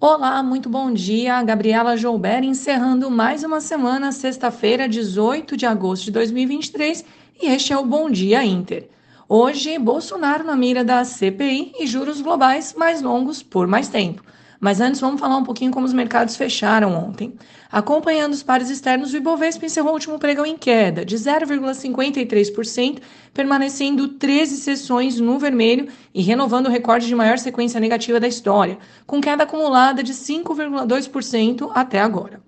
Olá, muito bom dia. Gabriela Joubert encerrando mais uma semana, sexta-feira, 18 de agosto de 2023, e este é o Bom Dia Inter. Hoje, Bolsonaro na mira da CPI e juros globais mais longos por mais tempo. Mas antes, vamos falar um pouquinho como os mercados fecharam ontem. Acompanhando os pares externos, o Ibovespa encerrou o último pregão em queda, de 0,53%, permanecendo 13 sessões no vermelho e renovando o recorde de maior sequência negativa da história, com queda acumulada de 5,2% até agora.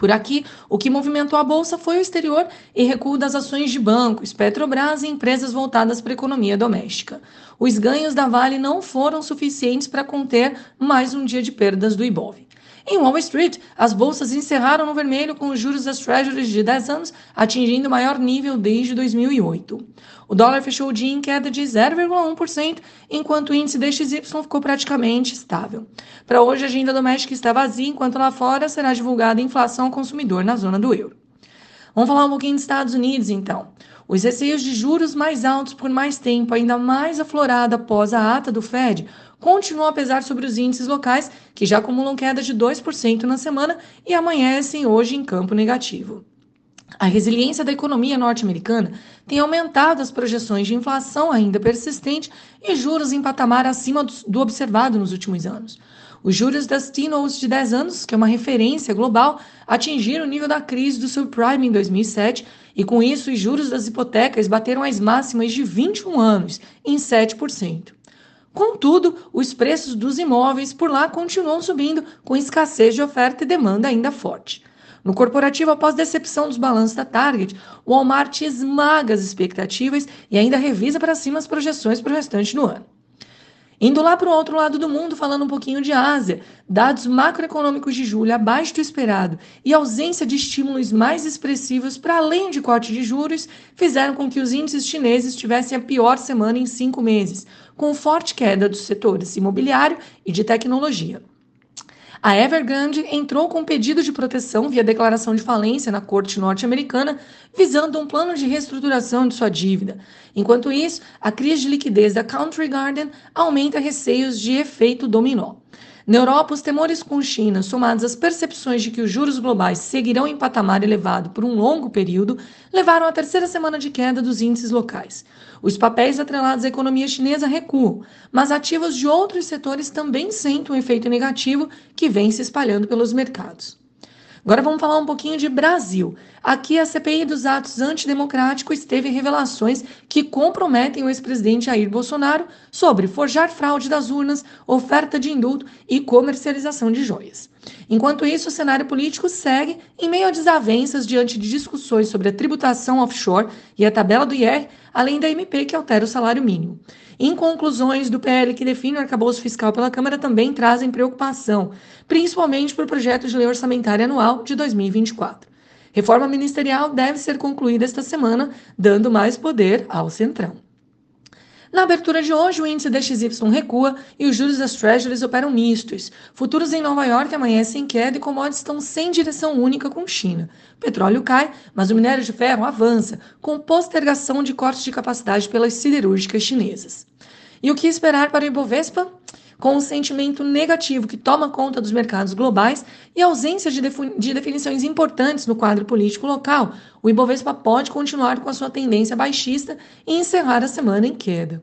Por aqui, o que movimentou a bolsa foi o exterior e recuo das ações de bancos, Petrobras e empresas voltadas para a economia doméstica. Os ganhos da Vale não foram suficientes para conter mais um dia de perdas do Ibov. Em Wall Street, as bolsas encerraram no vermelho com os juros das Treasuries de 10 anos atingindo o maior nível desde 2008. O dólar fechou o dia em queda de 0,1%, enquanto o índice DXY ficou praticamente estável. Para hoje, a agenda doméstica está vazia, enquanto lá fora será divulgada a inflação ao consumidor na zona do euro. Vamos falar um pouquinho dos Estados Unidos, então. Os receios de juros mais altos por mais tempo, ainda mais aflorada após a ata do Fed, continuam a pesar sobre os índices locais, que já acumulam queda de 2% na semana e amanhecem hoje em campo negativo. A resiliência da economia norte-americana tem aumentado as projeções de inflação ainda persistente e juros em patamar acima do observado nos últimos anos. Os juros das T-Notes de 10 anos, que é uma referência global, atingiram o nível da crise do subprime em 2007 e, com isso, os juros das hipotecas bateram as máximas de 21 anos, em 7%. Contudo, os preços dos imóveis por lá continuam subindo, com escassez de oferta e demanda ainda forte. No corporativo, após decepção dos balanços da Target, o Walmart esmaga as expectativas e ainda revisa para cima as projeções para o restante do ano. Indo lá para o outro lado do mundo, falando um pouquinho de Ásia, dados macroeconômicos de julho abaixo do esperado e ausência de estímulos mais expressivos para além de corte de juros fizeram com que os índices chineses tivessem a pior semana em cinco meses, com forte queda dos setores imobiliário e de tecnologia. A Evergrande entrou com pedido de proteção via declaração de falência na corte norte-americana, visando um plano de reestruturação de sua dívida. Enquanto isso, a crise de liquidez da Country Garden aumenta receios de efeito dominó. Na Europa, os temores com China, somados às percepções de que os juros globais seguirão em patamar elevado por um longo período, levaram à terceira semana de queda dos índices locais. Os papéis atrelados à economia chinesa recuam, mas ativos de outros setores também sentem um efeito negativo que vem se espalhando pelos mercados. Agora vamos falar um pouquinho de Brasil. Aqui a CPI dos atos antidemocráticos teve revelações que comprometem o ex-presidente Jair Bolsonaro sobre forjar fraude das urnas, oferta de indulto e comercialização de joias. Enquanto isso, o cenário político segue em meio a desavenças diante de discussões sobre a tributação offshore e a tabela do IR, além da MP que altera o salário mínimo. Em conclusões do PL que define o arcabouço fiscal pela Câmara também trazem preocupação, principalmente por projeto de lei orçamentária anual de 2024. Reforma ministerial deve ser concluída esta semana, dando mais poder ao Centrão. Na abertura de hoje, o índice DXY recua e os juros das Treasuries operam mistos. Futuros em Nova York amanhecem em queda e commodities estão sem direção única com China. O petróleo cai, mas o minério de ferro avança, com postergação de cortes de capacidade pelas siderúrgicas chinesas. E o que esperar para o Ibovespa? Com um sentimento negativo que toma conta dos mercados globais e ausência de, de definições importantes no quadro político local, o Ibovespa pode continuar com a sua tendência baixista e encerrar a semana em queda.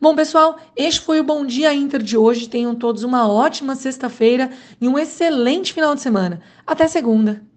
Bom, pessoal, este foi o Bom Dia Inter de hoje. Tenham todos uma ótima sexta-feira e um excelente final de semana. Até segunda!